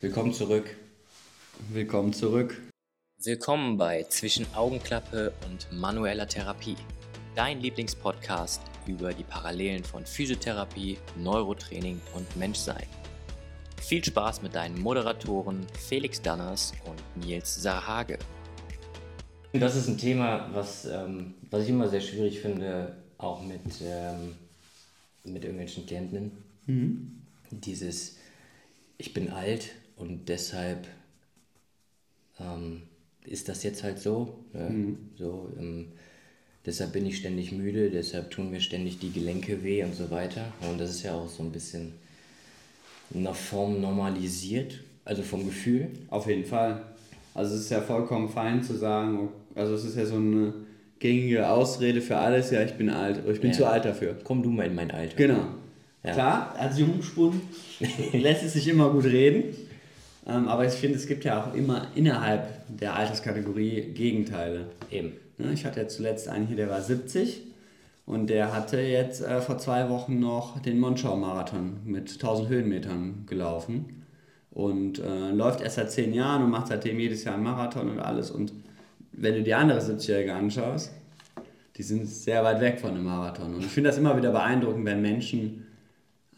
Willkommen zurück. Willkommen zurück. Willkommen bei Zwischen Augenklappe und manueller Therapie. Dein Lieblingspodcast über die Parallelen von Physiotherapie, Neurotraining und Menschsein. Viel Spaß mit deinen Moderatoren Felix Danners und Nils Sarhage. Das ist ein Thema, was, ähm, was ich immer sehr schwierig finde, auch mit, ähm, mit irgendwelchen Klienten. Mhm. Dieses, ich bin alt und deshalb ähm, ist das jetzt halt so. Ne? Mhm. so ähm, deshalb bin ich ständig müde, deshalb tun mir ständig die Gelenke weh und so weiter. Und das ist ja auch so ein bisschen in einer Form normalisiert, also vom Gefühl. Auf jeden Fall. Also es ist ja vollkommen fein zu sagen, also es ist ja so eine gängige Ausrede für alles, ja, ich bin alt, ich bin ja. zu alt dafür. Komm du mal in mein Alter. Genau. Ja. Klar, als Jungspund lässt es sich immer gut reden. Ähm, aber ich finde, es gibt ja auch immer innerhalb der Alterskategorie Gegenteile. Eben. Ne, ich hatte ja zuletzt einen hier, der war 70 und der hatte jetzt äh, vor zwei Wochen noch den Monschau-Marathon mit 1000 Höhenmetern gelaufen und äh, läuft erst seit zehn Jahren und macht seitdem jedes Jahr einen Marathon und alles. Und wenn du die andere 70-Jährige anschaust, die sind sehr weit weg von einem Marathon. Und ich finde das immer wieder beeindruckend, wenn Menschen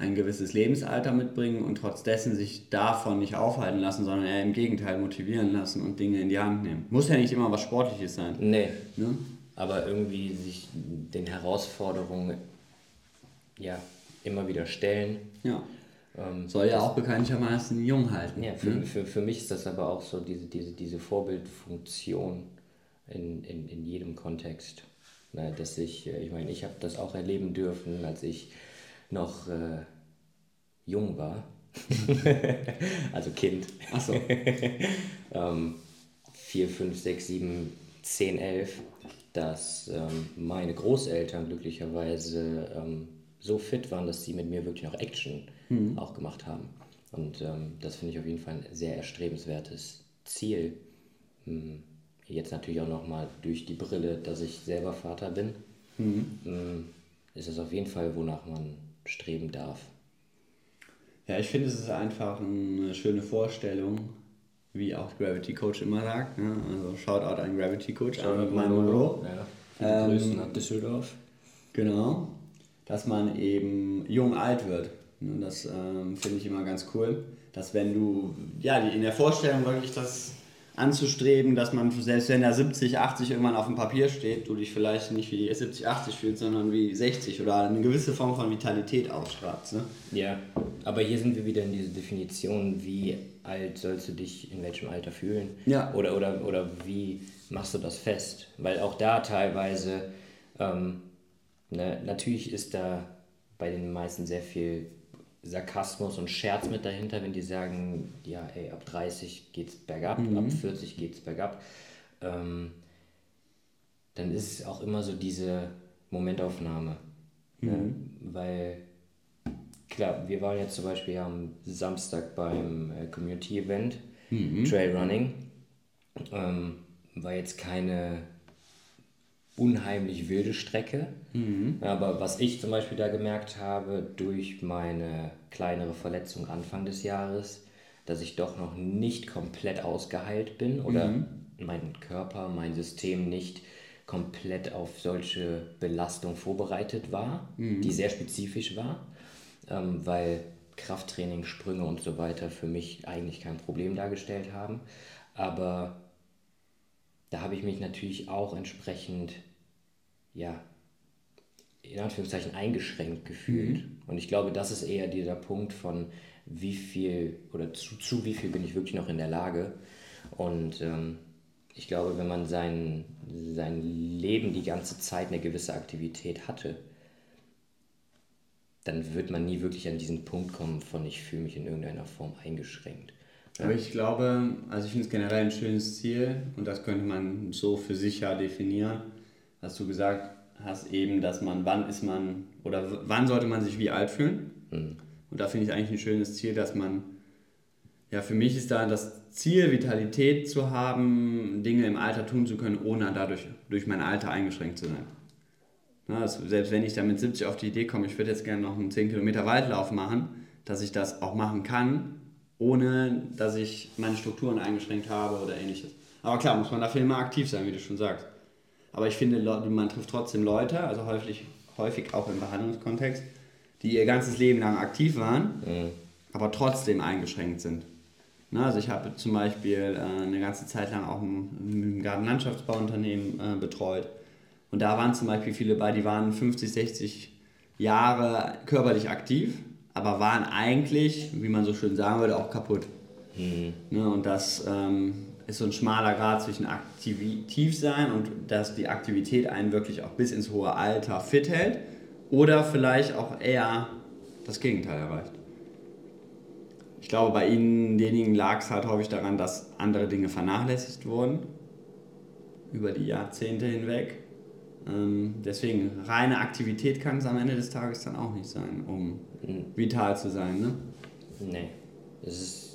ein gewisses Lebensalter mitbringen und trotz dessen sich davon nicht aufhalten lassen, sondern eher im Gegenteil motivieren lassen und Dinge in die Hand nehmen. Muss ja nicht immer was Sportliches sein. Nee. Ne? Aber irgendwie sich den Herausforderungen ja, immer wieder stellen. Ja. Ähm, Soll ja auch bekanntlichermaßen jung halten. Ja, für, ne? für, für mich ist das aber auch so diese, diese, diese Vorbildfunktion in, in, in jedem Kontext. Na, dass ich, äh, ich meine, ich habe das auch erleben dürfen, als ich noch äh, jung war. also Kind. Ach so. ähm, 4, 5, 6, 7, 10, 11, dass ähm, meine Großeltern glücklicherweise ähm, so fit waren, dass sie mit mir wirklich noch Action mhm. auch gemacht haben. Und ähm, das finde ich auf jeden Fall ein sehr erstrebenswertes Ziel. Hm, jetzt natürlich auch nochmal durch die Brille, dass ich selber Vater bin, mhm. Hm, ist es auf jeden Fall, wonach man streben darf. Ja, ich finde, es ist einfach eine schöne Vorstellung, wie auch Gravity Coach immer sagt. Ne? Also Shoutout an Gravity Coach, an mein Monroe. Ja, ähm, nach Düsseldorf. Genau, dass man eben jung alt wird. Ne? Das ähm, finde ich immer ganz cool, dass wenn du ja in der Vorstellung wirklich das anzustreben, dass man, selbst wenn da 70, 80 irgendwann auf dem Papier steht, du dich vielleicht nicht wie 70, 80 fühlst, sondern wie 60 oder eine gewisse Form von Vitalität ausstrahlst. Ne? Ja, aber hier sind wir wieder in dieser Definition, wie alt sollst du dich in welchem Alter fühlen? Ja. Oder, oder, oder wie machst du das fest? Weil auch da teilweise, ähm, ne, natürlich ist da bei den meisten sehr viel Sarkasmus und Scherz mit dahinter, wenn die sagen, ja, ey, ab 30 geht's bergab, mhm. ab 40 geht's bergab. Ähm, dann ist es auch immer so diese Momentaufnahme. Ne? Mhm. Ne? Weil, klar, wir waren jetzt zum Beispiel am Samstag beim äh, Community-Event, mhm. Trailrunning. Ähm, war jetzt keine unheimlich wilde Strecke. Mhm. Aber was ich zum Beispiel da gemerkt habe, durch meine kleinere Verletzung Anfang des Jahres, dass ich doch noch nicht komplett ausgeheilt bin oder mhm. mein Körper, mein System nicht komplett auf solche Belastung vorbereitet war, mhm. die sehr spezifisch war, ähm, weil Krafttraining, Sprünge und so weiter für mich eigentlich kein Problem dargestellt haben. Aber da habe ich mich natürlich auch entsprechend ja, in Anführungszeichen eingeschränkt gefühlt. Mhm. Und ich glaube, das ist eher dieser Punkt von wie viel oder zu, zu wie viel bin ich wirklich noch in der Lage. Und ähm, ich glaube, wenn man sein, sein Leben die ganze Zeit eine gewisse Aktivität hatte, dann wird man nie wirklich an diesen Punkt kommen von ich fühle mich in irgendeiner Form eingeschränkt. Aber ich glaube, also ich finde es generell ein schönes Ziel und das könnte man so für sich ja definieren hast du gesagt hast eben, dass man, wann ist man oder wann sollte man sich wie alt fühlen? Mhm. Und da finde ich eigentlich ein schönes Ziel, dass man, ja, für mich ist da das Ziel, Vitalität zu haben, Dinge im Alter tun zu können, ohne dadurch durch mein Alter eingeschränkt zu sein. Na, also selbst wenn ich da mit 70 auf die Idee komme, ich würde jetzt gerne noch einen 10 Kilometer Waldlauf machen, dass ich das auch machen kann, ohne dass ich meine Strukturen eingeschränkt habe oder ähnliches. Aber klar, muss man dafür immer aktiv sein, wie du schon sagst. Aber ich finde, man trifft trotzdem Leute, also häufig, häufig auch im Behandlungskontext, die ihr ganzes Leben lang aktiv waren, mhm. aber trotzdem eingeschränkt sind. Na, also ich habe zum Beispiel äh, eine ganze Zeit lang auch ein, ein Gartenlandschaftsbauunternehmen äh, betreut. Und da waren zum Beispiel viele bei, die waren 50, 60 Jahre körperlich aktiv, aber waren eigentlich, wie man so schön sagen würde, auch kaputt. Mhm. Ne, und das ähm, ist so ein schmaler Grad zwischen aktiv sein und dass die Aktivität einen wirklich auch bis ins hohe Alter fit hält oder vielleicht auch eher das Gegenteil erreicht. Ich glaube, bei ihnen, denjenigen lag es halt häufig daran, dass andere Dinge vernachlässigt wurden über die Jahrzehnte hinweg. Ähm, deswegen, reine Aktivität kann es am Ende des Tages dann auch nicht sein, um mhm. vital zu sein. Ne? Nee, es ist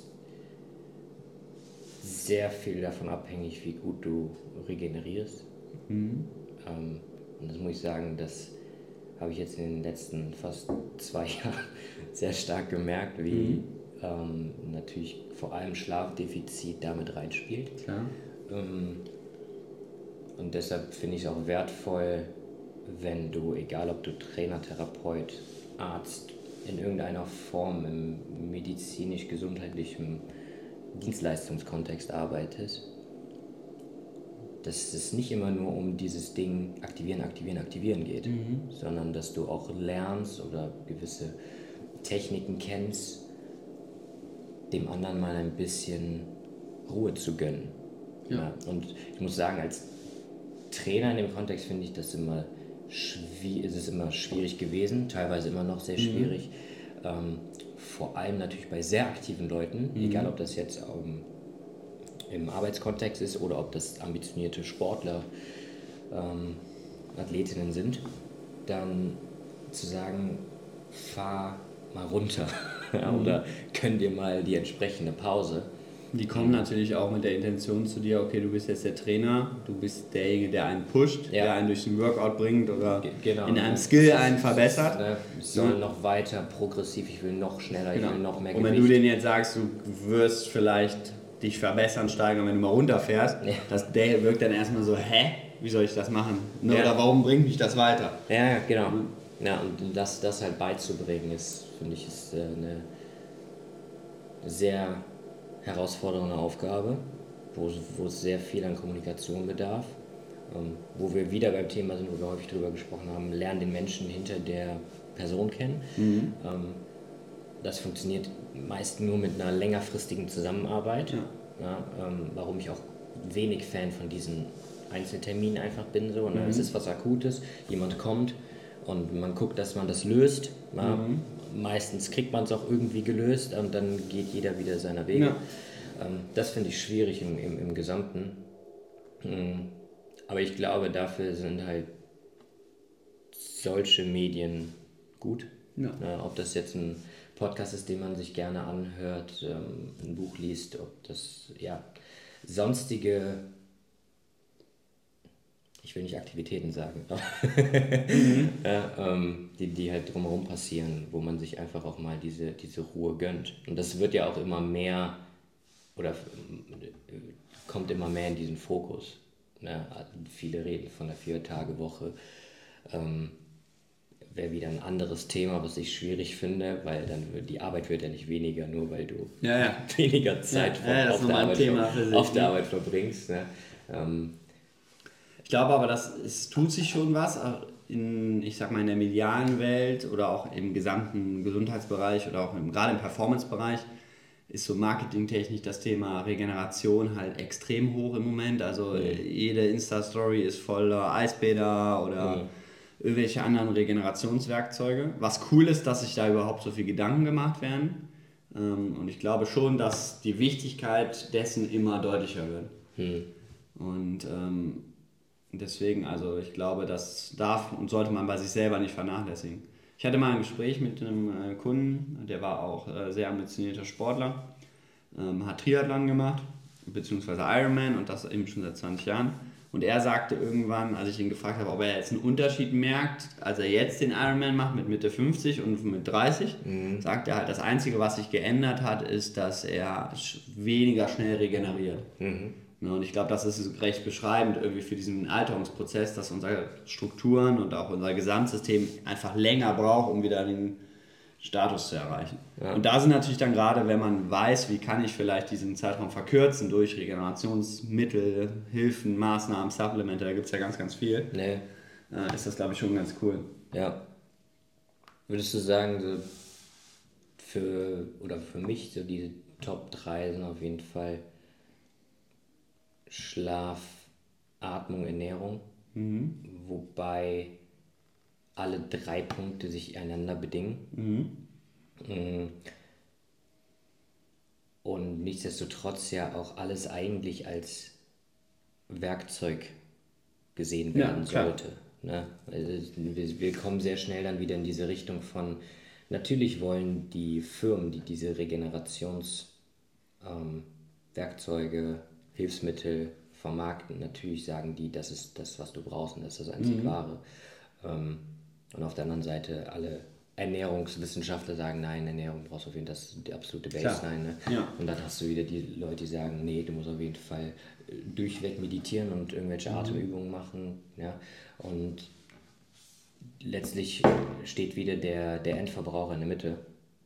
sehr viel davon abhängig, wie gut du regenerierst. Mhm. Ähm, und das muss ich sagen, das habe ich jetzt in den letzten fast zwei Jahren sehr stark gemerkt, wie mhm. ähm, natürlich vor allem Schlafdefizit damit reinspielt. Klar. Ähm, und deshalb finde ich es auch wertvoll, wenn du, egal ob du Trainer, Therapeut, Arzt, in irgendeiner Form im medizinisch-gesundheitlichen Dienstleistungskontext arbeitet, dass es nicht immer nur um dieses Ding aktivieren, aktivieren, aktivieren geht, mhm. sondern dass du auch lernst oder gewisse Techniken kennst, dem anderen mal ein bisschen Ruhe zu gönnen. Ja. ja. und ich muss sagen, als Trainer in dem Kontext finde ich das immer schwierig, ist es immer schwierig gewesen, teilweise immer noch sehr mhm. schwierig. Mhm. Ähm, vor allem natürlich bei sehr aktiven Leuten, mhm. egal ob das jetzt um, im Arbeitskontext ist oder ob das ambitionierte Sportler, ähm, Athletinnen sind, dann zu sagen, fahr mal runter mhm. oder gönn dir mal die entsprechende Pause die kommen natürlich auch mit der Intention zu dir, okay, du bist jetzt der Trainer, du bist derjenige, der einen pusht, ja. der einen durch den Workout bringt oder genau. in einem Skill einen verbessert. Ne? Ich soll ja. noch weiter progressiv, ich will noch schneller, genau. ich will noch mehr Gewicht. Und wenn du denen jetzt sagst, du wirst vielleicht dich verbessern, steigern, wenn du mal runterfährst, ja. das, der wirkt dann erstmal so, hä, wie soll ich das machen? Ne? Oder warum bringt mich das weiter? Ja, genau. Ja, und das, das halt beizubringen, ist, finde ich, ist äh, eine sehr herausfordernde Aufgabe, wo, wo es sehr viel an Kommunikation bedarf. Ähm, wo wir wieder beim Thema sind, wo wir häufig darüber gesprochen haben, lernen den Menschen hinter der Person kennen. Mhm. Ähm, das funktioniert meist nur mit einer längerfristigen Zusammenarbeit. Ja. Ja, ähm, warum ich auch wenig Fan von diesen Einzelterminen einfach bin. So, ne? Mhm. Es ist was Akutes, jemand kommt und man guckt, dass man das löst. Mhm meistens kriegt man es auch irgendwie gelöst und dann geht jeder wieder seiner Wege. Ja. Ähm, das finde ich schwierig im, im, im Gesamten. Mhm. Aber ich glaube, dafür sind halt solche Medien gut. Ja. Äh, ob das jetzt ein Podcast ist, den man sich gerne anhört, ähm, ein Buch liest, ob das ja sonstige ich will nicht Aktivitäten sagen, mhm. ja, ähm, die, die halt drumherum passieren, wo man sich einfach auch mal diese, diese Ruhe gönnt. Und das wird ja auch immer mehr oder kommt immer mehr in diesen Fokus. Ne? Viele reden von der Vier-Tage-Woche. Ähm, Wäre wieder ein anderes Thema, was ich schwierig finde, weil dann die Arbeit wird ja nicht weniger, nur weil du ja, ja. weniger Zeit auf, der Arbeit, sich, auf der ne? Arbeit verbringst. Ne? Ähm, ich glaube aber, dass es tut sich schon was in, ich sag mal, in der medialen Welt oder auch im gesamten Gesundheitsbereich oder auch im, gerade im Performance-Bereich ist so marketingtechnisch das Thema Regeneration halt extrem hoch im Moment. Also mhm. jede Insta-Story ist voller Eisbäder oder mhm. irgendwelche anderen Regenerationswerkzeuge. Was cool ist, dass sich da überhaupt so viel Gedanken gemacht werden. Ähm, und ich glaube schon, dass die Wichtigkeit dessen immer deutlicher wird. Mhm. Und ähm, Deswegen, also ich glaube, das darf und sollte man bei sich selber nicht vernachlässigen. Ich hatte mal ein Gespräch mit einem äh, Kunden, der war auch äh, sehr ambitionierter Sportler, ähm, hat Triathlon gemacht, beziehungsweise Ironman und das eben schon seit 20 Jahren. Und er sagte irgendwann, als ich ihn gefragt habe, ob er jetzt einen Unterschied merkt, als er jetzt den Ironman macht mit Mitte 50 und mit 30, mhm. sagt er halt, das Einzige, was sich geändert hat, ist, dass er weniger schnell regeneriert. Mhm. Und ich glaube, das ist recht beschreibend irgendwie für diesen Alterungsprozess, dass unsere Strukturen und auch unser Gesamtsystem einfach länger braucht, um wieder den Status zu erreichen. Ja. Und da sind natürlich dann gerade, wenn man weiß, wie kann ich vielleicht diesen Zeitraum verkürzen durch Regenerationsmittel, Hilfen, Maßnahmen, Supplemente, da gibt es ja ganz, ganz viel, nee. äh, ist das, glaube ich, schon ganz cool. Ja. Würdest du sagen, so für, oder für mich, so diese Top 3 sind auf jeden Fall Schlaf, Atmung, Ernährung, mhm. wobei alle drei Punkte sich einander bedingen. Mhm. Mm. Und nichtsdestotrotz ja auch alles eigentlich als Werkzeug gesehen werden ja, sollte. Ne? Also wir, kommen sehr schnell dann wieder in diese Richtung von, natürlich wollen die Firmen, die diese Regenerationswerkzeuge, ähm, Hilfsmittel vermarkten, natürlich sagen die, das ist das, was du brauchst und das ist das einzig mhm. Wahre. Ähm, und auf der anderen Seite alle Ernährungswissenschaftler sagen, nein, Ernährung brauchst du auf jeden Fall, das ist die absolute Baseline. Ne? Ja. Und dann hast du wieder die Leute, die sagen, nee, du musst auf jeden Fall äh, durchweg meditieren und irgendwelche mhm. Atemübungen machen. Ja? Und letztlich steht wieder der, der Endverbraucher in der Mitte.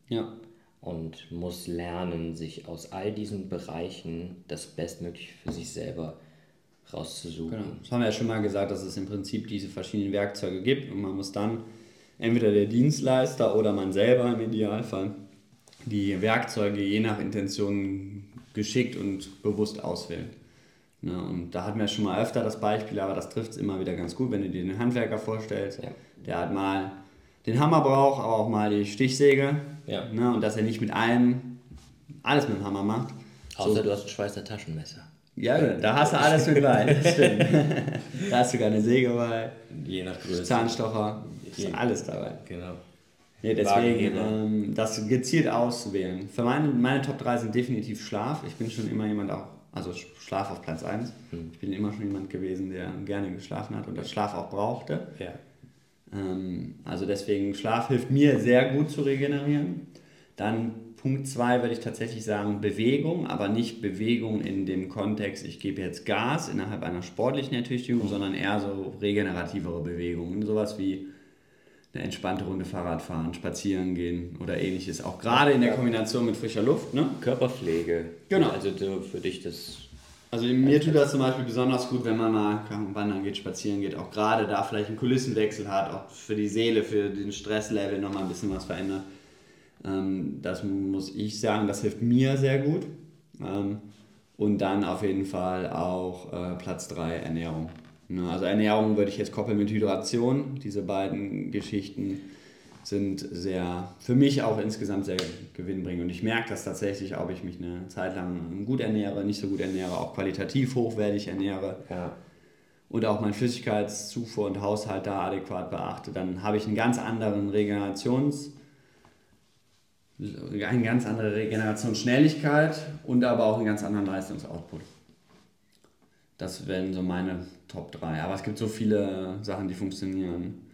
Ja. Und muss lernen, sich aus all diesen Bereichen das Bestmögliche für sich selber zu rauszusuchen. Genau. Das haben wir ja schon mal gesagt, dass es im Prinzip diese verschiedenen Werkzeuge gibt und man muss dann entweder der Dienstleister oder man selber im Idealfall die Werkzeuge je nach Intention geschickt und bewusst auswählen. Ja, und da hatten wir schon mal öfter das Beispiel, aber das trifft es immer wieder ganz gut, wenn du dir den Handwerker vorstellst, ja. der hat mal den Hammer braucht, aber auch mal die Stichsäge. Ja. Ne, und dass er nicht mit allem alles mit dem Hammer macht. Außer so. du hast ein Schweißer Taschenmesser. Ja, da hast du alles mit bei, da hast du sogar eine Säge bei. Je nach Größe. Zahnstocher, ist alles dabei. Genau. Nee, deswegen ähm, das gezielt auszuwählen. Für meine, meine Top 3 sind definitiv Schlaf. Ich bin schon immer jemand auch, also Schlaf auf Platz 1. Hm. Ich bin immer schon jemand gewesen, der gerne geschlafen hat und das Schlaf auch brauchte. Ja. Ähm, also deswegen, Schlaf hilft mir sehr gut zu regenerieren. Dann Punkt 2 würde ich tatsächlich sagen Bewegung, aber nicht Bewegung in dem Kontext, ich gebe jetzt Gas innerhalb einer sportlichen Ertüchtigung, sondern eher so regenerativere Bewegungen. Sowas wie eine entspannte Runde Fahrrad fahren, spazieren gehen oder ähnliches. Auch gerade in der Kombination mit frischer Luft. Ne? Körperpflege. Genau. Also für dich das. Also mir tut das zum Beispiel besonders gut, wenn man mal wandern geht, spazieren geht, auch gerade da vielleicht einen Kulissenwechsel hat, auch für die Seele, für den Stresslevel nochmal ein bisschen was verändert. Ähm, das muss ich sagen, das hilft mir sehr gut. Ähm, und dann auf jeden Fall auch äh, Platz 3 Ernährung. Ne, also Ernährung würde ich jetzt koppeln mit Hydration. Diese beiden Geschichten sind sehr, für mich auch insgesamt sehr gewinnbringend. Und ich merke das tatsächlich, ob ich mich eine Zeit lang gut ernähre, nicht so gut ernähre, auch qualitativ hochwertig ernähre. Ja. Und auch meinen Flüssigkeitszufuhr und Haushalt da adäquat beachte, dann habe ich einen ganz anderen Regenerations- eine ganz andere Regenerationsschnelligkeit und aber auch einen ganz anderen Leistungsoutput. Das wären so meine Top 3. Aber es gibt so viele Sachen, die funktionieren.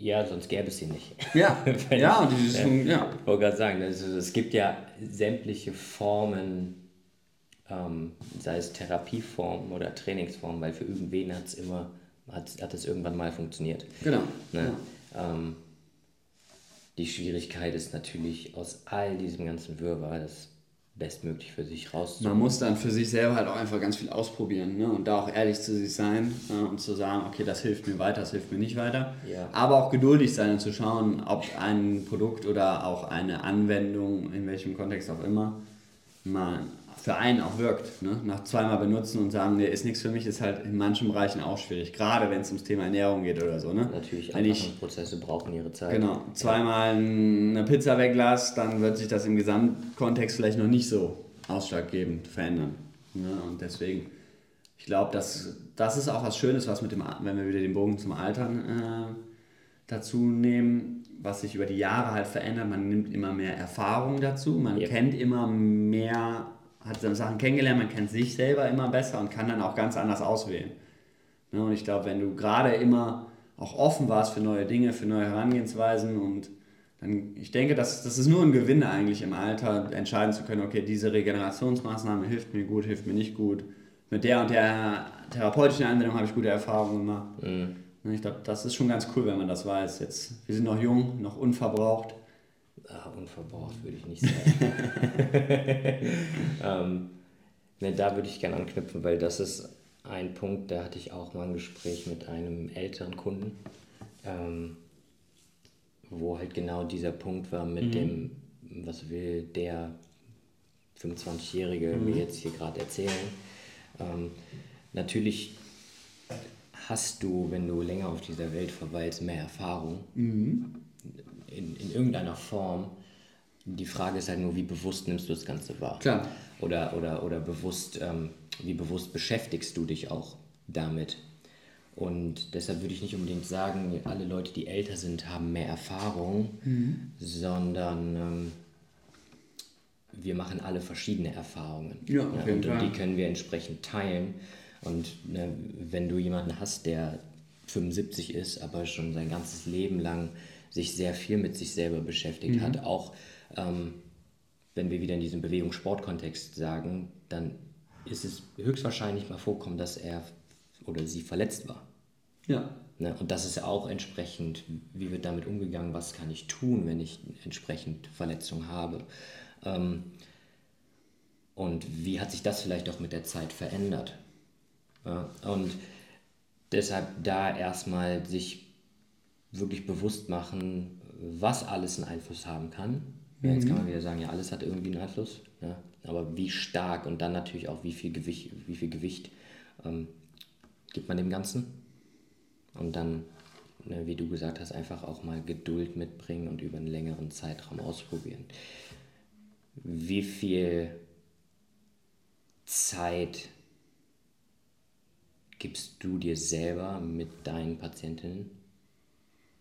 Ja, sonst gäbe es sie nicht. Ja, ja, und dieses, ja, ja. Ich wollte gerade sagen, also es gibt ja sämtliche Formen, ähm, sei es Therapieformen oder Trainingsformen, weil für irgendwen hat's immer, hat es irgendwann mal funktioniert. Genau. Ne? Ja. Ähm, die Schwierigkeit ist natürlich aus all diesem ganzen Wirrwarr das bestmöglich für sich rauszuholen. Man muss dann für sich selber halt auch einfach ganz viel ausprobieren ne? und da auch ehrlich zu sich sein äh, und zu sagen, okay, das hilft mir weiter, das hilft mir nicht weiter. Ja. Aber auch geduldig sein und zu schauen, ob ein Produkt oder auch eine Anwendung, in welchem Kontext auch immer, mal für einen auch wirkt. Ne? Nach zweimal benutzen und sagen, nee, ist nichts für mich, ist halt in manchen Bereichen auch schwierig. Gerade wenn es ums Thema Ernährung geht oder so. Ne? Natürlich, Prozesse brauchen ihre Zeit. Genau, zweimal eine Pizza weglasse, dann wird sich das im Gesamtkontext vielleicht noch nicht so ausschlaggebend verändern. Ne? Und deswegen, ich glaube, das, das ist auch was Schönes, was mit dem, wenn wir wieder den Bogen zum Altern äh, dazu nehmen, was sich über die Jahre halt verändert. Man nimmt immer mehr Erfahrung dazu, man yep. kennt immer mehr hat Sachen kennengelernt, man kennt sich selber immer besser und kann dann auch ganz anders auswählen. Ne? Und ich glaube, wenn du gerade immer auch offen warst für neue Dinge, für neue Herangehensweisen und dann, ich denke, das, das ist nur ein Gewinn eigentlich im Alter, entscheiden zu können, okay, diese Regenerationsmaßnahme hilft mir gut, hilft mir nicht gut. Mit der und der therapeutischen Anwendung habe ich gute Erfahrungen gemacht. Mhm. Ich glaube, das ist schon ganz cool, wenn man das weiß. Jetzt, wir sind noch jung, noch unverbraucht. Ach, unverbraucht würde ich nicht sagen. ähm, ne, da würde ich gerne anknüpfen, weil das ist ein Punkt, da hatte ich auch mal ein Gespräch mit einem älteren Kunden, ähm, wo halt genau dieser Punkt war mit mhm. dem, was will der 25-Jährige mhm. mir jetzt hier gerade erzählen. Ähm, natürlich hast du, wenn du länger auf dieser Welt verweilst, mehr Erfahrung mhm. In, in irgendeiner Form. Die Frage ist halt nur, wie bewusst nimmst du das Ganze wahr? Klar. Oder, oder, oder bewusst, ähm, wie bewusst beschäftigst du dich auch damit? Und deshalb würde ich nicht unbedingt sagen, alle Leute, die älter sind, haben mehr Erfahrung, mhm. sondern ähm, wir machen alle verschiedene Erfahrungen. Ja, auf jeden und, und die können wir entsprechend teilen. Und ne, wenn du jemanden hast, der 75 ist, aber schon sein ganzes Leben lang sich sehr viel mit sich selber beschäftigt mhm. hat, auch ähm, wenn wir wieder in diesem Bewegung-Sport-Kontext sagen, dann ist es höchstwahrscheinlich mal vorkommen, dass er oder sie verletzt war. Ja. Ne? Und das ist ja auch entsprechend, wie wird damit umgegangen, was kann ich tun, wenn ich entsprechend Verletzung habe. Ähm, und wie hat sich das vielleicht auch mit der Zeit verändert? Ja, und deshalb da erstmal sich wirklich bewusst machen, was alles einen Einfluss haben kann. Ja, jetzt kann man mhm. wieder sagen, ja, alles hat irgendwie einen Einfluss, ja, aber wie stark und dann natürlich auch, wie viel Gewicht, wie viel Gewicht ähm, gibt man dem Ganzen. Und dann, ne, wie du gesagt hast, einfach auch mal Geduld mitbringen und über einen längeren Zeitraum ausprobieren. Wie viel Zeit gibst du dir selber mit deinen Patientinnen,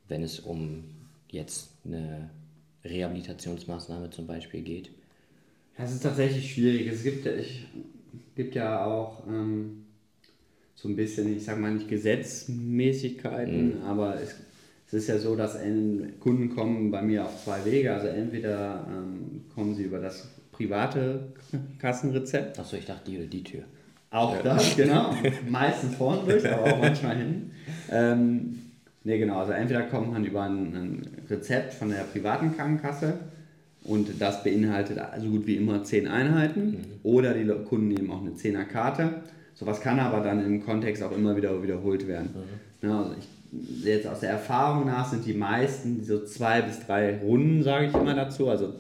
wenn es um jetzt eine Rehabilitationsmaßnahme zum Beispiel geht? Ja, es ist tatsächlich schwierig. Es gibt, ich, gibt ja auch ähm, so ein bisschen, ich sage mal nicht Gesetzmäßigkeiten, mhm. aber es, es, ist ja so, dass Kunden kommen bei mir auf zwei Wege. Also entweder ähm, kommen sie über das private Kassenrezept. Achso, ich dachte die oder die Tür. Auch ja. das, genau. Meistens vorne durch, aber auch manchmal hinten. Ähm, ne, genau. Also entweder kommt man über ein, ein, Rezept von der privaten Krankenkasse und das beinhaltet so gut wie immer zehn Einheiten mhm. oder die Kunden nehmen auch eine Zehnerkarte. Sowas kann aber dann im Kontext auch immer wieder wiederholt werden. Mhm. Ja, also ich, jetzt aus der Erfahrung nach sind die meisten so zwei bis drei Runden, sage ich immer dazu, also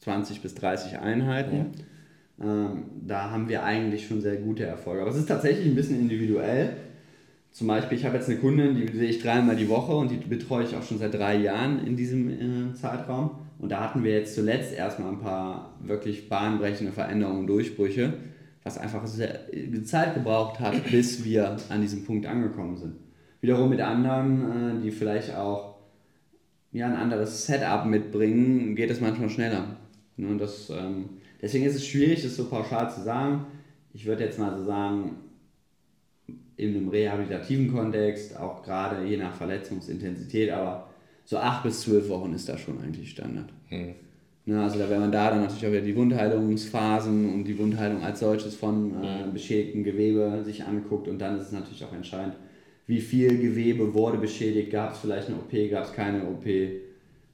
20 bis 30 Einheiten. Ja ähm, da haben wir eigentlich schon sehr gute Erfolge. Aber es ist tatsächlich ein bisschen individuell. Zum Beispiel, ich habe jetzt eine Kundin, die sehe ich dreimal die Woche und die betreue ich auch schon seit drei Jahren in diesem äh, Zeitraum. Und da hatten wir jetzt zuletzt erstmal ein paar wirklich bahnbrechende Veränderungen, Durchbrüche, was einfach sehr äh, Zeit gebraucht hat, bis wir an diesem Punkt angekommen sind. Wiederum mit anderen, äh, die vielleicht auch ja, ein anderes Setup mitbringen, geht es manchmal schneller. Ne, das ähm, Deswegen ist es schwierig, das so pauschal zu sagen. Ich würde jetzt mal so sagen, in einem rehabilitativen Kontext, auch gerade je nach Verletzungsintensität, aber so acht bis zwölf Wochen ist da schon eigentlich Standard. Hm. Na, also da, wenn man da dann natürlich auch wieder die Wundheilungsphasen und die Wundheilung als solches von äh, hm. beschädigtem Gewebe sich anguckt und dann ist es natürlich auch entscheidend, wie viel Gewebe wurde beschädigt, gab es vielleicht eine OP, gab es keine OP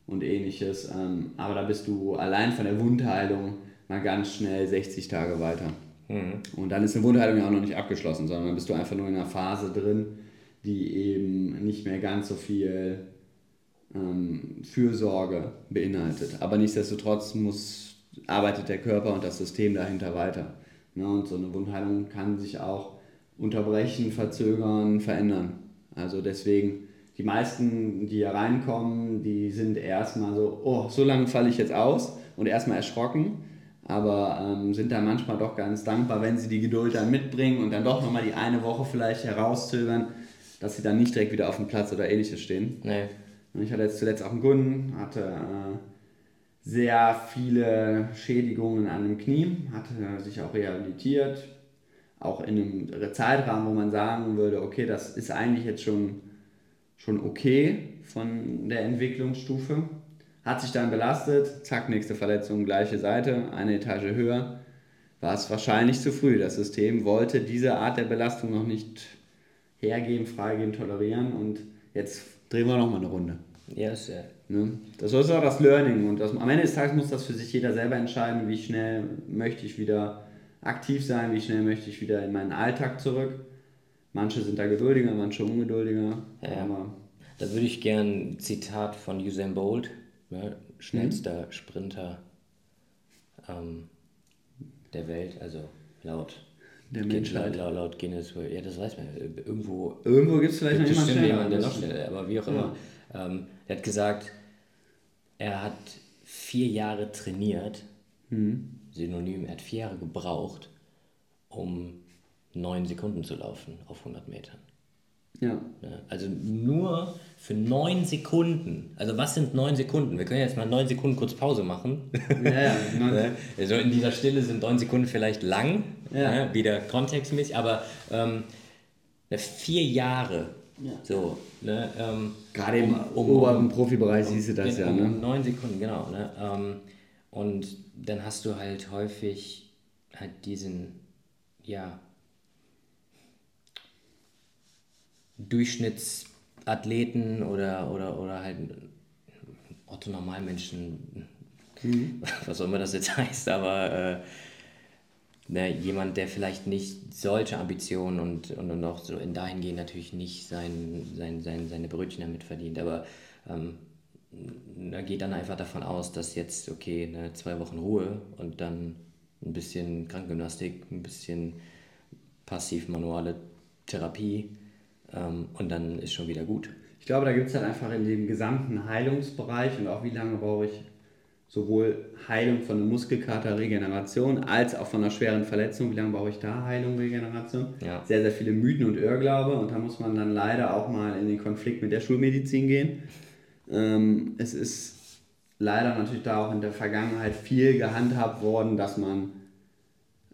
und ähnliches. Ähm, aber da bist du allein von der Wundheilung mal ganz schnell 60 Tage weiter. Mhm. Und dann ist eine Wundheilung ja auch noch nicht abgeschlossen, sondern dann bist du einfach nur in einer Phase drin, die eben nicht mehr ganz so viel ähm, Fürsorge beinhaltet. Aber nichtsdestotrotz muss, arbeitet der Körper und das System dahinter weiter. Ne? Und so eine Wundheilung kann sich auch unterbrechen, verzögern, verändern. Also deswegen, die meisten, die hier reinkommen, die sind erstmal so, oh, so lange falle ich jetzt aus und erstmal erschrocken aber ähm, sind da manchmal doch ganz dankbar, wenn sie die Geduld dann mitbringen und dann doch nochmal die eine Woche vielleicht herauszögern, dass sie dann nicht direkt wieder auf dem Platz oder ähnliches stehen. Nee. Ich hatte jetzt zuletzt auch einen Kunden, hatte äh, sehr viele Schädigungen an dem Knie, hatte sich auch rehabilitiert, auch in einem Zeitrahmen, wo man sagen würde, okay, das ist eigentlich jetzt schon, schon okay von der Entwicklungsstufe. Hat sich dann belastet, zack, nächste Verletzung, gleiche Seite, eine Etage höher. War es wahrscheinlich zu früh. Das System wollte diese Art der Belastung noch nicht hergeben, freigeben, tolerieren und jetzt drehen wir nochmal eine Runde. Ja, yes, ja. Ne? Das ist auch das Learning und das, am Ende des Tages muss das für sich jeder selber entscheiden, wie schnell möchte ich wieder aktiv sein, wie schnell möchte ich wieder in meinen Alltag zurück. Manche sind da geduldiger, manche ungeduldiger. Ja, da würde ich gern ein Zitat von Usain Bolt, ne, schnellster mhm. Sprinter ähm, der Welt, also laut der Menschheit. Laut, laut Guinness, ja, das weiß man. Irgendwo, Irgendwo gibt es vielleicht noch jemanden, jemand, der noch schneller aber wie auch immer. Ja. Ähm, er hat gesagt, er hat vier Jahre trainiert, mhm. Synonym, er hat vier Jahre gebraucht, um neun Sekunden zu laufen auf 100 Metern. Ja. Also nur für neun Sekunden. Also was sind neun Sekunden? Wir können jetzt mal neun Sekunden kurz Pause machen. Ja, ja. also in dieser Stille sind neun Sekunden vielleicht lang, ja. ja wieder kontextmäßig, aber ähm, vier Jahre. Ja. So, ne, ähm, Gerade im um, oberen um, Profibereich um, siehst du das ja. Um ne? Neun Sekunden, genau. Ne, ähm, und dann hast du halt häufig halt diesen, ja, Durchschnittsathleten oder, oder, oder halt Otto Normalmenschen, mhm. was auch immer das jetzt heißt, aber äh, ne, jemand, der vielleicht nicht solche Ambitionen und, und, und auch so in dahingehend natürlich nicht sein, sein, sein, seine Brötchen damit verdient, aber ähm, da geht dann einfach davon aus, dass jetzt, okay, ne, zwei Wochen Ruhe und dann ein bisschen Krankgymnastik, ein bisschen passiv-manuelle Therapie und dann ist schon wieder gut. Ich glaube, da gibt es halt einfach in dem gesamten Heilungsbereich und auch wie lange brauche ich sowohl Heilung von einer Muskelkater, Regeneration, als auch von einer schweren Verletzung. Wie lange brauche ich da Heilung, Regeneration? Ja. Sehr, sehr viele Mythen und Irrglaube und da muss man dann leider auch mal in den Konflikt mit der Schulmedizin gehen. Ähm, es ist leider natürlich da auch in der Vergangenheit viel gehandhabt worden, dass man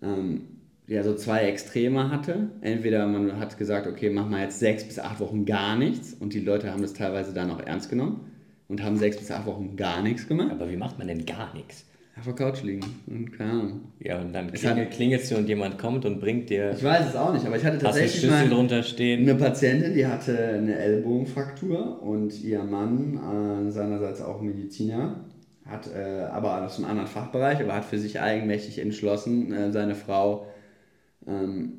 ähm, ja so zwei Extreme hatte. Entweder man hat gesagt, okay, mach mal jetzt sechs bis acht Wochen gar nichts und die Leute haben das teilweise dann auch ernst genommen und haben sechs bis acht Wochen gar nichts gemacht. Aber wie macht man denn gar nichts? Auf der Couch liegen und keine Ahnung. Ja, und dann klingelt, klingelst du und jemand kommt und bringt dir. Ich weiß es auch nicht, aber ich hatte tatsächlich mal drunter stehen. eine Patientin, die hatte eine Ellbogenfraktur und ihr Mann, äh, seinerseits auch Mediziner, hat äh, aber aus einem anderen Fachbereich, aber hat für sich eigenmächtig entschlossen, äh, seine Frau ähm,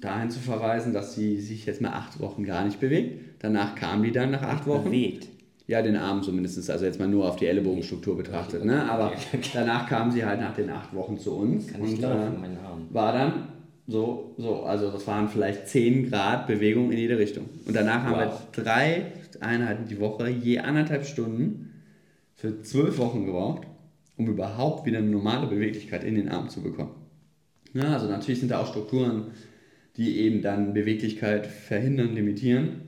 dahin zu verweisen, dass sie sich jetzt mal acht Wochen gar nicht bewegt. Danach kam die dann nach acht Wochen. Bewegt. Ja, den Arm zumindest, also jetzt mal nur auf die Ellenbogenstruktur betrachtet. Ne? Aber danach kam sie halt nach den acht Wochen zu uns. Kann und, laufen, äh. War dann so, so, also das waren vielleicht 10 Grad Bewegung in jede Richtung. Und danach wow. haben wir drei Einheiten die Woche, je anderthalb Stunden, für zwölf Wochen gebraucht, um überhaupt wieder eine normale Beweglichkeit in den Arm zu bekommen. Ja, also natürlich sind da auch Strukturen, die eben dann Beweglichkeit verhindern, limitieren,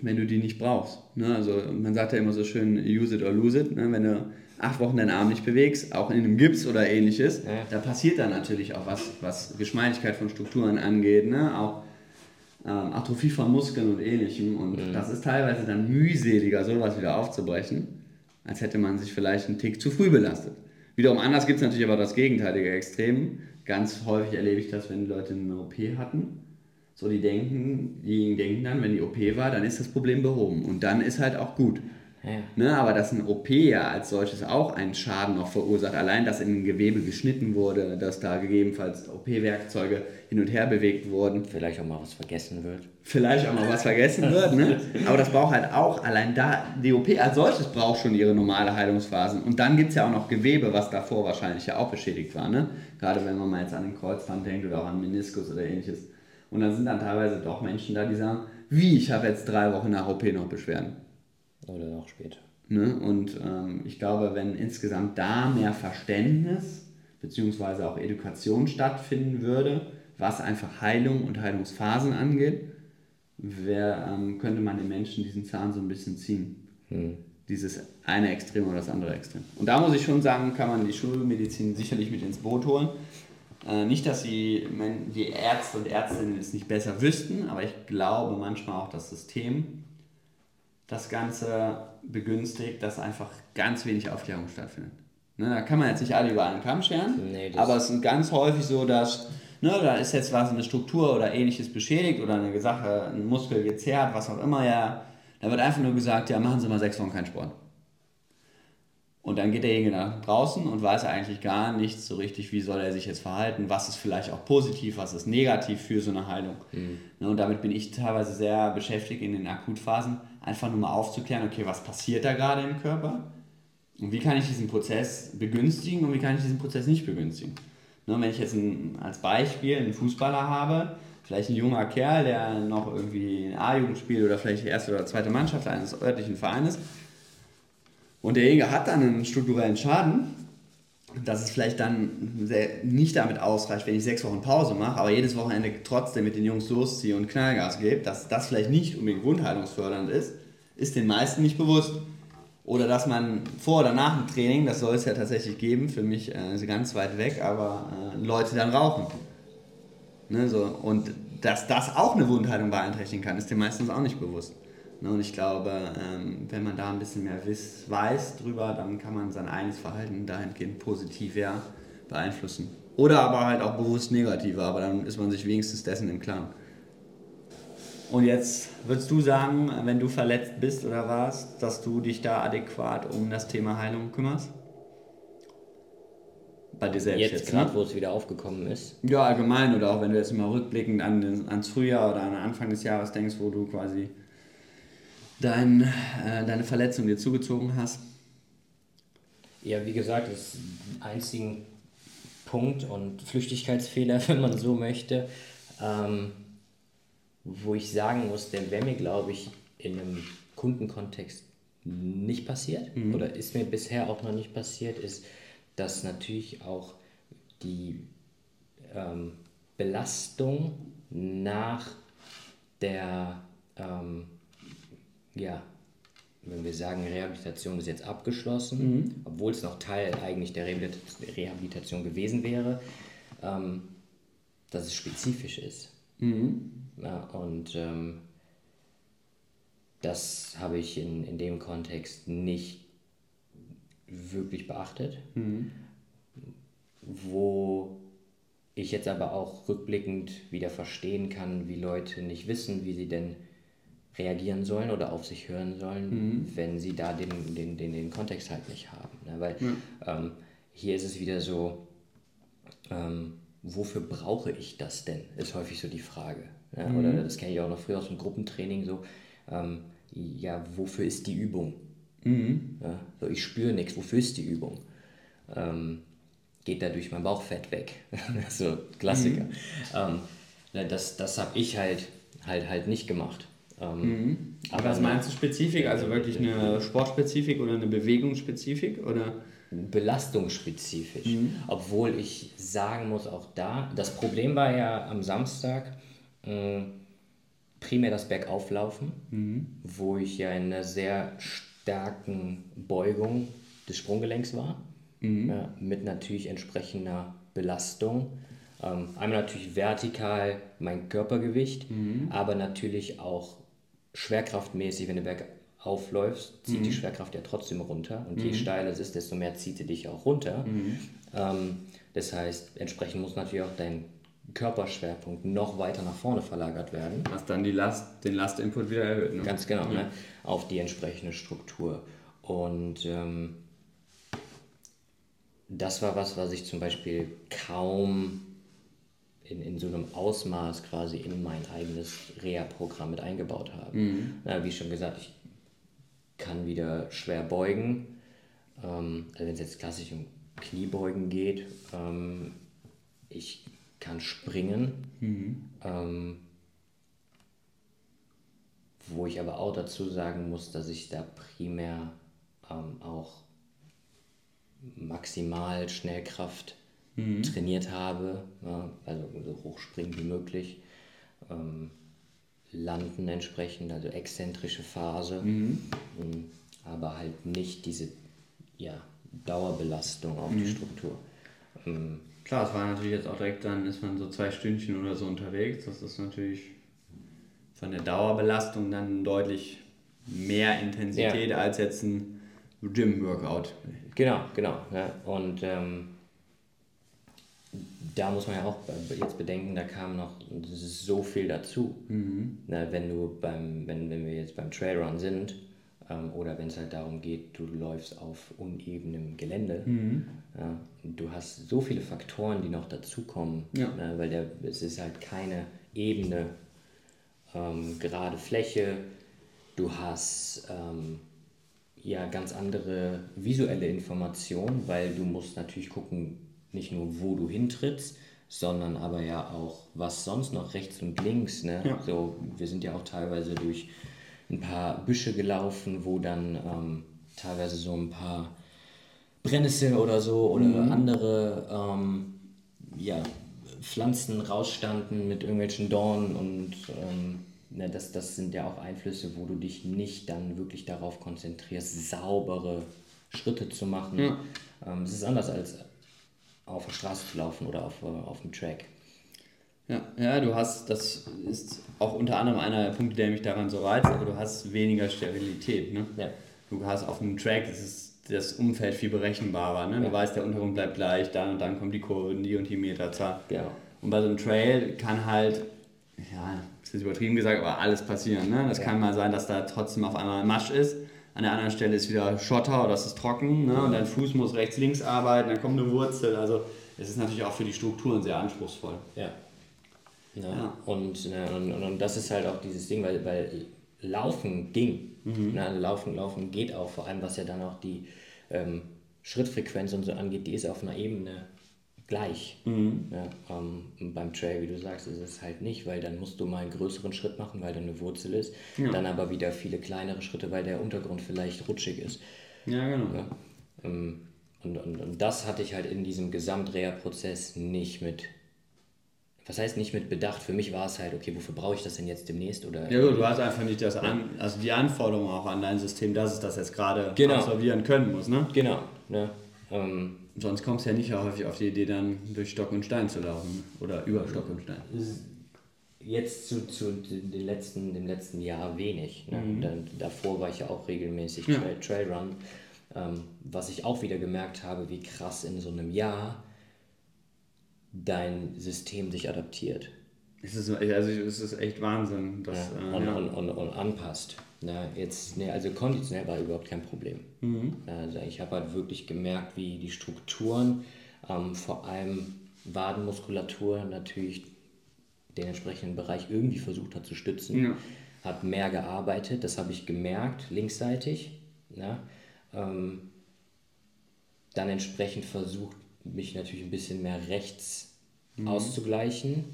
wenn du die nicht brauchst. Ne? Also man sagt ja immer so schön, use it or lose it. Ne? Wenn du acht Wochen deinen Arm nicht bewegst, auch in einem Gips oder ähnliches, ja. da passiert dann natürlich auch was, was Geschmeidigkeit von Strukturen angeht, ne? auch ähm, Atrophie von Muskeln und ähnlichem. Und mhm. das ist teilweise dann mühseliger, sowas wieder aufzubrechen, als hätte man sich vielleicht einen Tick zu früh belastet. Wiederum anders gibt es natürlich aber das gegenteilige Extrem. Ganz häufig erlebe ich das, wenn Leute eine OP hatten. So, die denken, die denken dann, wenn die OP war, dann ist das Problem behoben. Und dann ist halt auch gut. Ja. Ne, aber dass ein OP ja als solches auch einen Schaden noch verursacht, allein dass in ein Gewebe geschnitten wurde, dass da gegebenenfalls OP-Werkzeuge hin und her bewegt wurden. Vielleicht auch mal was vergessen wird. Vielleicht auch mal was vergessen wird, ne? aber das braucht halt auch, allein da, die OP als solches braucht schon ihre normale Heilungsphasen. Und dann gibt es ja auch noch Gewebe, was davor wahrscheinlich ja auch beschädigt war. Ne? Gerade wenn man mal jetzt an den Kreuzband denkt oder auch an Meniskus oder ähnliches. Und dann sind dann teilweise doch Menschen da, die sagen, wie, ich habe jetzt drei Wochen nach OP noch Beschwerden. Oder noch später. Ne? Und ähm, ich glaube, wenn insgesamt da mehr Verständnis bzw. auch Education stattfinden würde, was einfach Heilung und Heilungsphasen angeht, wär, ähm, könnte man den Menschen diesen Zahn so ein bisschen ziehen. Hm. Dieses eine Extrem oder das andere Extrem. Und da muss ich schon sagen, kann man die Schulmedizin sicherlich mit ins Boot holen. Äh, nicht, dass die, die Ärzte und Ärztinnen es nicht besser wüssten, aber ich glaube manchmal auch das System das Ganze begünstigt, dass einfach ganz wenig Aufklärung stattfindet. Ne, da kann man jetzt nicht alle über einen Kamm scheren, nee, aber es ist ganz häufig so, dass ne, da ist jetzt was eine Struktur oder ähnliches beschädigt oder eine Sache, ein Muskel gezerrt, was auch immer, ja, da wird einfach nur gesagt, ja, machen Sie mal sechs Wochen keinen Sport. Und dann geht derjenige nach draußen und weiß eigentlich gar nicht so richtig, wie soll er sich jetzt verhalten, was ist vielleicht auch positiv, was ist negativ für so eine Heilung. Mhm. Und damit bin ich teilweise sehr beschäftigt in den Akutphasen, einfach nur mal aufzuklären, okay, was passiert da gerade im Körper und wie kann ich diesen Prozess begünstigen und wie kann ich diesen Prozess nicht begünstigen. wenn ich jetzt ein, als Beispiel einen Fußballer habe, vielleicht ein junger Kerl, der noch irgendwie in A-Jugend spielt oder vielleicht die erste oder zweite Mannschaft eines örtlichen Vereines, und derjenige hat dann einen strukturellen Schaden, dass es vielleicht dann nicht damit ausreicht, wenn ich sechs Wochen Pause mache, aber jedes Wochenende trotzdem mit den Jungs losziehe und Knallgas gebe, dass das vielleicht nicht unbedingt grundheilungsfördernd ist, ist den meisten nicht bewusst. Oder dass man vor oder nach dem Training, das soll es ja tatsächlich geben, für mich äh, ganz weit weg, aber äh, Leute dann rauchen. Ne, so. Und dass das auch eine Wundheilung beeinträchtigen kann, ist den meistens auch nicht bewusst. Ne, und ich glaube, ähm, wenn man da ein bisschen mehr weiß drüber, dann kann man sein eigenes Verhalten dahingehend positiver beeinflussen. Oder aber halt auch bewusst negativer, aber dann ist man sich wenigstens dessen im Klaren. Und jetzt würdest du sagen, wenn du verletzt bist oder warst, dass du dich da adäquat um das Thema Heilung kümmerst? Bei dir selbst jetzt, jetzt gerade, ne? wo es wieder aufgekommen ist? Ja, allgemein oder auch wenn du jetzt mal rückblickend an, ans Frühjahr oder an Anfang des Jahres denkst, wo du quasi dein, äh, deine Verletzung dir zugezogen hast? Ja, wie gesagt, das einzigen Punkt und Flüchtigkeitsfehler, wenn man so möchte, ähm, wo ich sagen muss, der wäre mir, glaube ich, in einem Kundenkontext nicht passiert mhm. oder ist mir bisher auch noch nicht passiert, ist, dass natürlich auch die ähm, Belastung nach der ähm, ja, wenn wir sagen, Rehabilitation ist jetzt abgeschlossen, mhm. obwohl es noch Teil eigentlich der Rehabilitation gewesen wäre, ähm, dass es spezifisch ist. Mhm. Ja, und ähm, das habe ich in, in dem Kontext nicht wirklich beachtet. Mhm. Wo ich jetzt aber auch rückblickend wieder verstehen kann, wie Leute nicht wissen, wie sie denn reagieren sollen oder auf sich hören sollen, mhm. wenn sie da den, den, den, den Kontext halt nicht haben. Ne? Weil mhm. ähm, hier ist es wieder so, ähm, wofür brauche ich das denn, ist häufig so die Frage. Ja? Mhm. Oder das kenne ich auch noch früher aus dem Gruppentraining so, ähm, ja, wofür ist die Übung? Mhm. Ja? So, ich spüre nichts, wofür ist die Übung? Ähm, geht dadurch mein Bauchfett weg. so Klassiker. Mhm. Ähm, das das habe ich halt, halt, halt nicht gemacht. Ähm, mhm. Aber was meinst du Spezifik? Also wirklich eine Sportspezifik oder eine Bewegungsspezifik? Oder? Belastungsspezifisch. Mhm. Obwohl ich sagen muss, auch da, das Problem war ja am Samstag äh, primär das Bergauflaufen, mhm. wo ich ja in einer sehr starken Beugung des Sprunggelenks war, mhm. ja, mit natürlich entsprechender Belastung. Ähm, einmal natürlich vertikal mein Körpergewicht, mhm. aber natürlich auch schwerkraftmäßig, wenn du bergauf läufst, zieht mhm. die Schwerkraft ja trotzdem runter. Und mhm. je steiler es ist, desto mehr zieht sie dich auch runter. Mhm. Ähm, das heißt, entsprechend muss natürlich auch dein Körperschwerpunkt noch weiter nach vorne verlagert werden. Was dann die Last, den Lastinput wieder erhöht. Ne? Ganz genau, ne? auf die entsprechende Struktur. Und ähm, das war was, was ich zum Beispiel kaum in, in so einem Ausmaß quasi in mein eigenes Reha-Programm mit eingebaut habe. Mhm. Na, wie schon gesagt, ich kann wieder schwer beugen. Ähm, also wenn es jetzt klassisch um Kniebeugen geht, ähm, ich kann springen. Mhm. Ähm, wo ich aber auch dazu sagen muss, dass ich da primär ähm, auch maximal Schnellkraft mhm. trainiert habe, ja, also so hoch springen wie möglich, ähm, landen entsprechend, also exzentrische Phase, mhm. ähm, aber halt nicht diese ja, Dauerbelastung auf mhm. die Struktur. Ähm, Klar, es war natürlich jetzt auch direkt, dann ist man so zwei Stündchen oder so unterwegs. Das ist natürlich von der Dauerbelastung dann deutlich mehr Intensität ja. als jetzt ein Gym-Workout. Genau, genau. Ja. Und ähm, da muss man ja auch jetzt bedenken, da kam noch so viel dazu. Mhm. Na, wenn du beim, wenn, wenn wir jetzt beim Trailrun sind, ähm, oder wenn es halt darum geht, du läufst auf unebenem Gelände, mhm. ja, du hast so viele Faktoren, die noch dazukommen, ja. ne, weil der, es ist halt keine ebene, ähm, gerade Fläche, du hast ähm, ja ganz andere visuelle Informationen, weil du musst natürlich gucken, nicht nur wo du hintrittst, sondern aber ja auch, was sonst noch rechts und links. Ne? Ja. So, wir sind ja auch teilweise durch ein paar Büsche gelaufen, wo dann ähm, teilweise so ein paar Brennnessel oder so oder mhm. andere ähm, ja, Pflanzen rausstanden mit irgendwelchen Dornen und ähm, ne, das, das sind ja auch Einflüsse, wo du dich nicht dann wirklich darauf konzentrierst, saubere Schritte zu machen. Ja. Ähm, es ist anders als auf der Straße zu laufen oder auf, äh, auf dem Track. Ja, ja, du hast, das ist auch unter anderem einer der Punkte, der mich daran so reizt, aber du hast weniger Sterilität. Ne? Ja. Du hast auf dem Track, das ist das Umfeld viel berechenbarer. Ne? Du weißt, der Untergrund bleibt gleich, dann und dann kommt die Kurve, die und die Meterzahl. Genau. Und bei so einem Trail kann halt, ja, das ist übertrieben gesagt, aber alles passieren. Ne? Das ja. kann mal sein, dass da trotzdem auf einmal Masch ist an der anderen Stelle ist wieder Schotter oder es ist trocken ne? und dein Fuß muss rechts, links arbeiten, dann kommt eine Wurzel. Also es ist natürlich auch für die Strukturen sehr anspruchsvoll. Ja. ja. ja. Und, ne, und, und, das ist halt auch dieses Ding, weil, weil Laufen ging. Mhm. Ne? Laufen, Laufen geht auch, vor allem was ja dann auch die ähm, Schrittfrequenz und so angeht, die ist auf einer Ebene gleich. Mhm. Ja, ähm, beim Trail, wie du sagst, ist es halt nicht, weil dann musst du mal einen größeren Schritt machen, weil da eine Wurzel ist. Ja. Dann aber wieder viele kleinere Schritte, weil der Untergrund vielleicht rutschig ist. Ja, genau. Ja, ähm, und, und, und das hatte ich halt in diesem Gesamtreha-Prozess nicht mit was heißt nicht mit Bedacht? Für mich war es halt, okay, wofür brauche ich das denn jetzt demnächst? Oder ja, gut, du hast einfach nicht das an, also die Anforderung auch an dein System, dass es das jetzt gerade genau. absolvieren können muss, ne? Genau. Ne? Ähm, Sonst kommst du ja nicht häufig auf die Idee, dann durch Stock und Stein zu laufen oder über Stock und Stein. Jetzt zu, zu den letzten, dem letzten Jahr wenig. Ne? Mhm. Dann, davor war ich ja auch regelmäßig ja. Trail, Trailrun. Ähm, was ich auch wieder gemerkt habe, wie krass in so einem Jahr dein System sich adaptiert. Es ist, also es ist echt Wahnsinn. Dass, ja, und, äh, ja. und, und, und, anpasst. Na, jetzt, ne, also konditionell war überhaupt kein Problem. Mhm. Also ich habe halt wirklich gemerkt, wie die Strukturen, ähm, vor allem Wadenmuskulatur, natürlich den entsprechenden Bereich irgendwie versucht hat zu stützen, ja. hat mehr gearbeitet, das habe ich gemerkt, linksseitig. Ja, ähm, dann entsprechend versucht, mich natürlich ein bisschen mehr rechts mhm. auszugleichen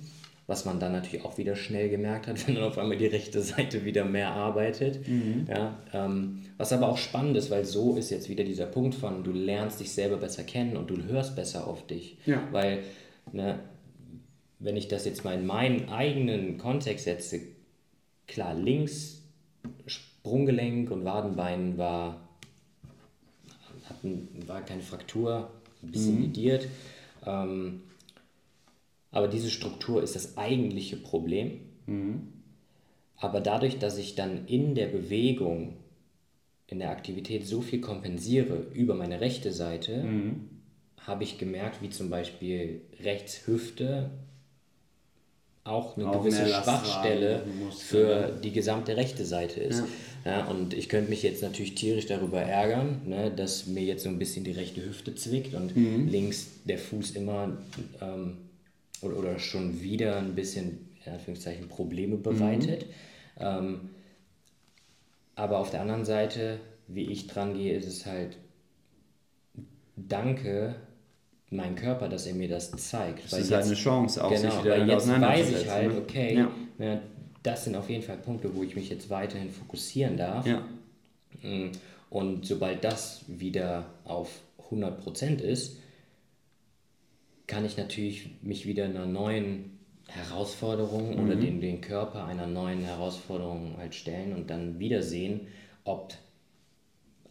was man dann natürlich auch wieder schnell gemerkt hat, wenn dann auf einmal die rechte Seite wieder mehr arbeitet. Mhm. Ja, ähm, was aber auch spannend ist, weil so ist jetzt wieder dieser Punkt von, du lernst dich selber besser kennen und du hörst besser auf dich. Ja. Weil, ne, wenn ich das jetzt mal in meinen eigenen Kontext setze, klar, links Sprunggelenk und Wadenbein war, hatten, war keine Fraktur, ein bisschen mhm. idiert. Ähm, aber diese Struktur ist das eigentliche Problem. Mhm. Aber dadurch, dass ich dann in der Bewegung, in der Aktivität so viel kompensiere über meine rechte Seite, mhm. habe ich gemerkt, wie zum Beispiel rechts Hüfte auch eine auch gewisse Schwachstelle für die gesamte rechte Seite ist. Ja. ja. und ich könnte mich jetzt natürlich tierisch darüber ärgern, ne, dass mir jetzt so ein bisschen die rechte Hüfte zwickt und mhm. links der Fuß immer ähm, oder, oder schon wieder ein bisschen, in Anführungszeichen, Probleme bereitet. Mhm. Ähm, aber auf der anderen Seite, wie ich dran gehe, ist es halt, danke mein Körper, dass er mir das zeigt. Das weil ist halt jetzt, eine Chance, auch genau, sich wieder weil jetzt weiß ich halt, ne? okay, ja. Ja, das sind auf jeden Fall Punkte, wo ich mich jetzt weiterhin fokussieren darf. Ja. Mm, und sobald das wieder auf 100% ist, kann ich natürlich mich wieder einer neuen Herausforderung mhm. oder den, den Körper einer neuen Herausforderung halt stellen und dann wieder sehen, ob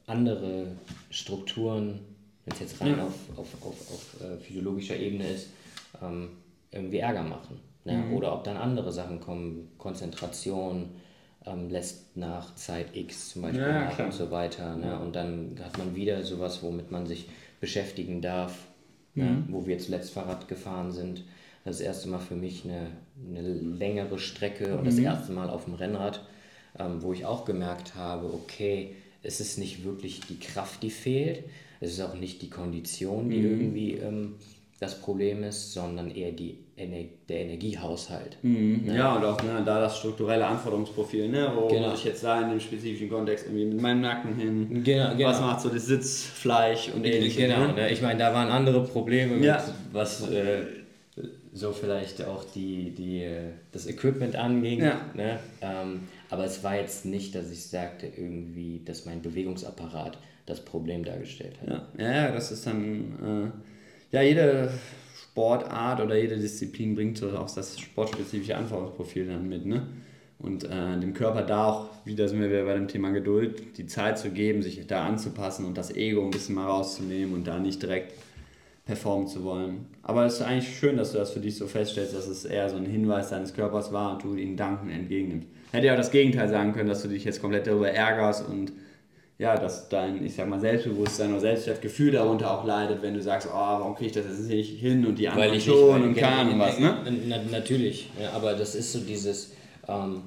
andere Strukturen wenn es jetzt rein ja. auf, auf, auf, auf äh, physiologischer Ebene ist, ähm, irgendwie Ärger machen. Ne? Mhm. Oder ob dann andere Sachen kommen, Konzentration ähm, lässt nach Zeit X zum Beispiel ja, nach und so weiter. Ne? Und dann hat man wieder sowas, womit man sich beschäftigen darf? Mhm. ne? wo wir zuletzt Fahrrad gefahren sind. Das erste Mal für mich eine, eine längere Strecke und das mhm. erste Mal auf dem Rennrad, ähm, wo ich auch gemerkt habe, okay, es ist nicht wirklich die Kraft, die fehlt, es ist auch nicht die Kondition, die mhm. irgendwie ähm, das Problem ist, sondern eher die Ener der Energiehaushalt. Mhm. Ne? Ja, und auch ne, da das strukturelle Anforderungsprofil, ne, wo genau. muss ich jetzt da in dem spezifischen Kontext irgendwie mit meinem Nacken hin, genau, genau. was macht so das Sitzfleisch und ähnliches. Genau, ne? ich meine, da waren andere Probleme, mit, ja. was äh, so vielleicht auch die, die, das Equipment anging. Ja. Ne? Ähm, aber es war jetzt nicht, dass ich sagte, irgendwie, dass mein Bewegungsapparat das Problem dargestellt hat. Ja, ja das ist dann, äh, ja, jede Sportart oder jede Disziplin bringt so auch das sportspezifische Anforderungsprofil dann mit, ne? Und äh, dem Körper da auch, wieder sind wir wieder bei dem Thema Geduld, die Zeit zu geben, sich da anzupassen und das Ego ein bisschen mal rauszunehmen und da nicht direkt performen zu wollen. Aber es ist eigentlich schön, dass du das für dich so feststellst, dass es eher so ein Hinweis deines Körpers war und du ihn danken entgegennimmst. Hätte ja auch das Gegenteil sagen können, dass du dich jetzt komplett darüber ärgerst und ja, dass dein, ich sag mal, Selbstbewusstsein oder Selbstwertgefühl darunter auch leidet, wenn du sagst, oh, warum kriege ich das jetzt nicht hin und die anderen weil ich schon nicht, und kann und was, ne? Na, natürlich, ja, aber das ist so dieses, ähm,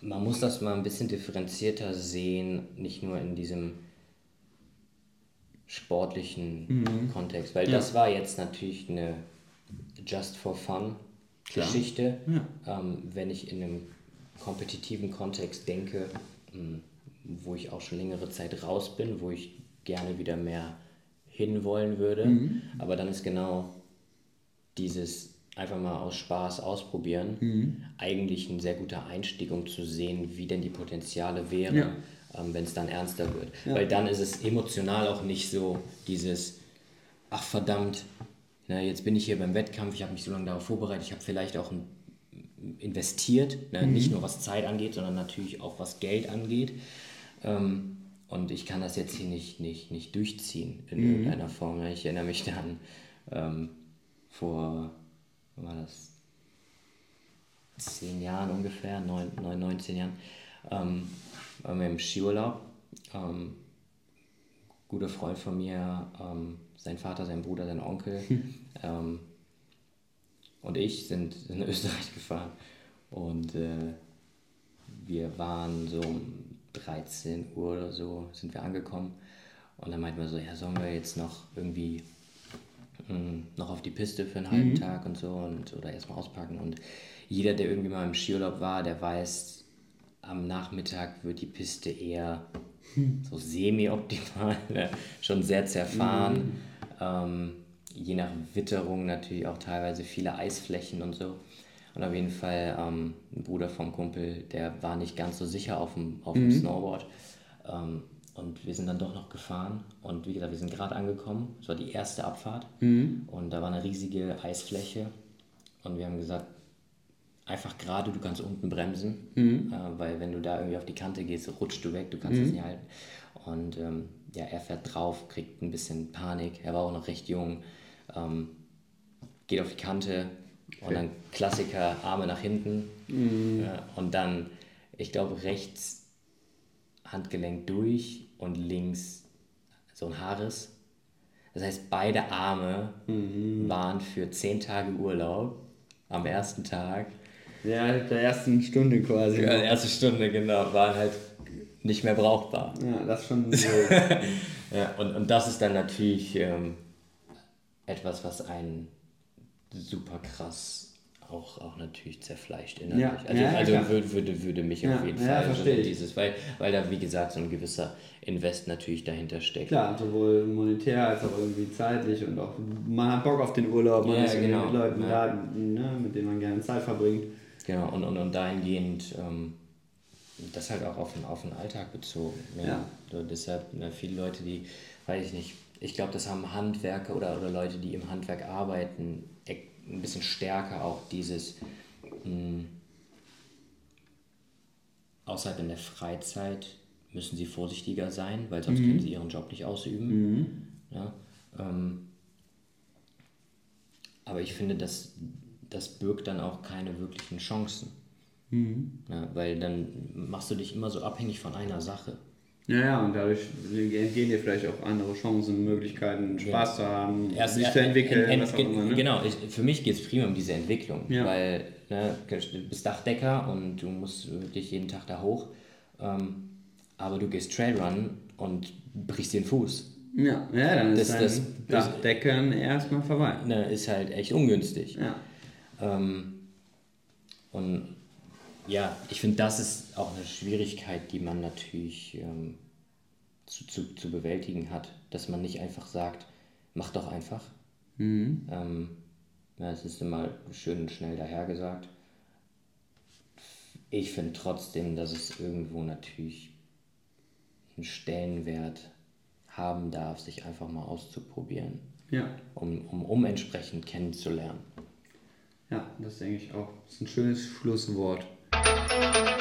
man muss das mal ein bisschen differenzierter sehen, nicht nur in diesem sportlichen mhm. Kontext, weil ja. das war jetzt natürlich eine Just for Fun Geschichte. Ja. Ähm, wenn ich in einem kompetitiven Kontext denke, wo ich auch schon längere Zeit raus bin, wo ich gerne wieder mehr hinwollen würde, mhm. aber dann ist genau dieses einfach mal aus Spaß ausprobieren mhm. eigentlich ein sehr guter Einstieg, um zu sehen, wie denn die Potenziale wären. Ja ähm, wenn es dann ernster wird. Ja. Weil dann ist es emotional auch nicht so dieses, ach verdammt, na, jetzt bin ich hier beim Wettkampf, ich habe mich so lange darauf vorbereitet, ich habe vielleicht auch ein, investiert, ne? mhm. nicht nur was Zeit angeht, sondern natürlich auch was Geld angeht. Ähm, und ich kann das jetzt hier nicht, nicht, nicht durchziehen in mhm. irgendeiner Form. Ich erinnere mich dann ähm, vor, war das, zehn Jahren ungefähr, neun, neun, 19 Jahren, ähm, waren wir im Skiurlaub. Ähm, guter Freund von mir, ähm, sein Vater, sein Bruder, sein Onkel hm. Und ich sind in Österreich gefahren. Und äh, wir waren so um 13 Uhr oder so, sind wir angekommen. Und dann meinten wir so, ja, sollen wir jetzt noch irgendwie mh, hm, noch auf die Piste für einen halben mhm. Tag und so und oder erstmal auspacken. Und jeder, der irgendwie mal im Skiurlaub war, der weiß, am Nachmittag wird die Piste eher so semi-optimal, ne? schon sehr zerfahren. Mhm. Ähm, je nach Witterung natürlich auch teilweise viele Eisflächen und so. Und auf jeden Fall ähm, ein Bruder vom Kumpel, der war nicht ganz so sicher auf dem, auf dem mhm. Snowboard. Ähm, und wir sind dann doch noch gefahren. Und wie gesagt, wir sind gerade angekommen. Es war die erste Abfahrt. Mhm. Und da war eine riesige Eisfläche. Und wir haben gesagt, einfach gerade, du kannst unten bremsen, mhm. äh, weil wenn du da irgendwie auf die Kante gehst, rutscht du weg, du kannst es mhm. nicht halten. Und ähm, ja, er fährt drauf, kriegt ein bisschen Panik, er war auch noch recht jung, ähm, geht auf die Kante okay. und dann Klassiker, Arme nach hinten mhm. äh, und dann, ich glaube, rechts Handgelenk durch und links so ein Haares. Das heißt, beide Arme mhm. waren für zehn Tage Urlaub am ersten Tag ja, der ersten Stunde quasi. Ja, die erste Stunde, genau, waren halt nicht mehr brauchbar. Ja, das schon so. ja, und, und das ist dann natürlich ähm, etwas, was einen super krass auch, auch natürlich zerfleischt innerlich. Ja, also ja, also würde, würde, würde mich ja, auf jeden Fall verstehe dieses, weil, weil da wie gesagt so ein gewisser Invest natürlich dahinter steckt. Klar, sowohl monetär als auch irgendwie zeitlich und auch man hat Bock auf den Urlaub, man ist genau, mit Leuten da, ne, mit denen man gerne Zeit verbringt. Genau, und, und, und dahingehend ähm, das halt auch auf den, auf den Alltag bezogen. Ja. ja. So, deshalb ne, viele Leute, die, weiß ich nicht, ich glaube, das haben Handwerker oder, oder Leute, die im Handwerk arbeiten, ein bisschen stärker auch dieses mh, hm, außerhalb in der Freizeit müssen sie vorsichtiger sein, weil sonst können sie ihren Job nicht ausüben. Ja, ähm, aber ich finde, dass das birgt dann auch keine wirklichen Chancen. Ja, weil dann machst du dich immer so abhängig von einer Sache. Ja, ja, und dadurch entgehen dir vielleicht auch andere Chancen, Möglichkeiten, Spaß zu haben, Erst sich zu entwickeln, ent- auch ent- immer. Ne? Genau, ich, für mich geht es prima um diese Entwicklung, Ja. weil ne, du bist Dachdecker und du musst wirklich jeden Tag da hoch, ähm, aber du gehst Trailrun und brichst den Fuß. Ja, ja, dann ist Das- das- das- Dachdecken erstmal vorbei. Ne, ist halt echt ungünstig. Ja. Ähm, und ja, ich finde, das ist auch eine Schwierigkeit, die man natürlich ähm, zu, zu, zu bewältigen hat, dass man nicht einfach sagt, mach doch einfach. Ähm, ja, es ist immer schön und schnell dahergesagt. Ich finde trotzdem, dass es irgendwo natürlich einen Stellenwert haben darf, sich einfach mal auszuprobieren, Ja. um, um, um entsprechend kennenzulernen. ja, das denke ich auch. Das ist ein schönes Schlusswort. Música